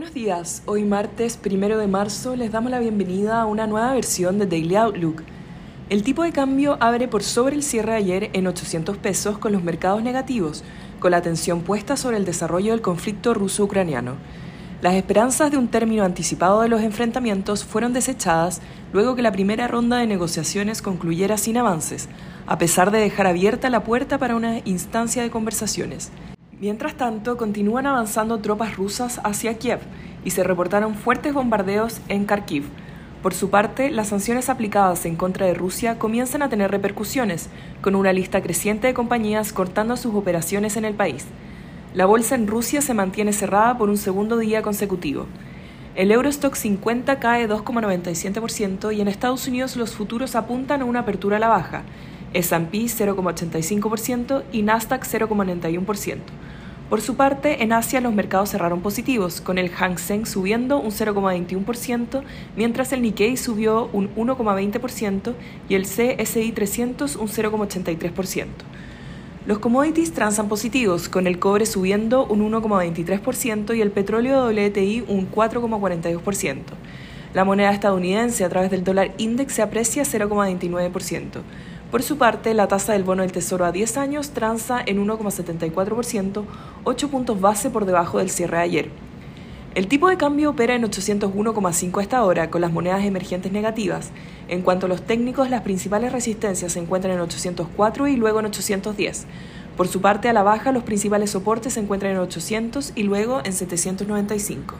Buenos días, hoy martes primero de marzo les damos la bienvenida a una nueva versión de Daily Outlook. El tipo de cambio abre por sobre el cierre de ayer en 800 pesos con los mercados negativos, con la atención puesta sobre el desarrollo del conflicto ruso-ucraniano. Las esperanzas de un término anticipado de los enfrentamientos fueron desechadas luego que la primera ronda de negociaciones concluyera sin avances, a pesar de dejar abierta la puerta para una instancia de conversaciones. Mientras tanto, continúan avanzando tropas rusas hacia Kiev y se reportaron fuertes bombardeos en Kharkiv. Por su parte, las sanciones aplicadas en contra de Rusia comienzan a tener repercusiones, con una lista creciente de compañías cortando sus operaciones en el país. La bolsa en Rusia se mantiene cerrada por un segundo día consecutivo. El Eurostock 50 cae 2,97% y en Estados Unidos los futuros apuntan a una apertura a la baja, S&P 0,85% y Nasdaq 0,91%. Por su parte, en Asia los mercados cerraron positivos, con el Hang Seng subiendo un 0,21%, mientras el Nikkei subió un 1,20% y el CSI 300 un 0,83%. Los commodities transan positivos, con el cobre subiendo un 1,23% y el petróleo WTI un 4,42%. La moneda estadounidense a través del dólar index se aprecia 0,29%. Por su parte, la tasa del bono del Tesoro a 10 años transa en 1,74%, 8 puntos base por debajo del cierre de ayer. El tipo de cambio opera en 801,5 esta hora, con las monedas emergentes negativas. En cuanto a los técnicos, las principales resistencias se encuentran en 804 y luego en 810. Por su parte, a la baja, los principales soportes se encuentran en 800 y luego en 795.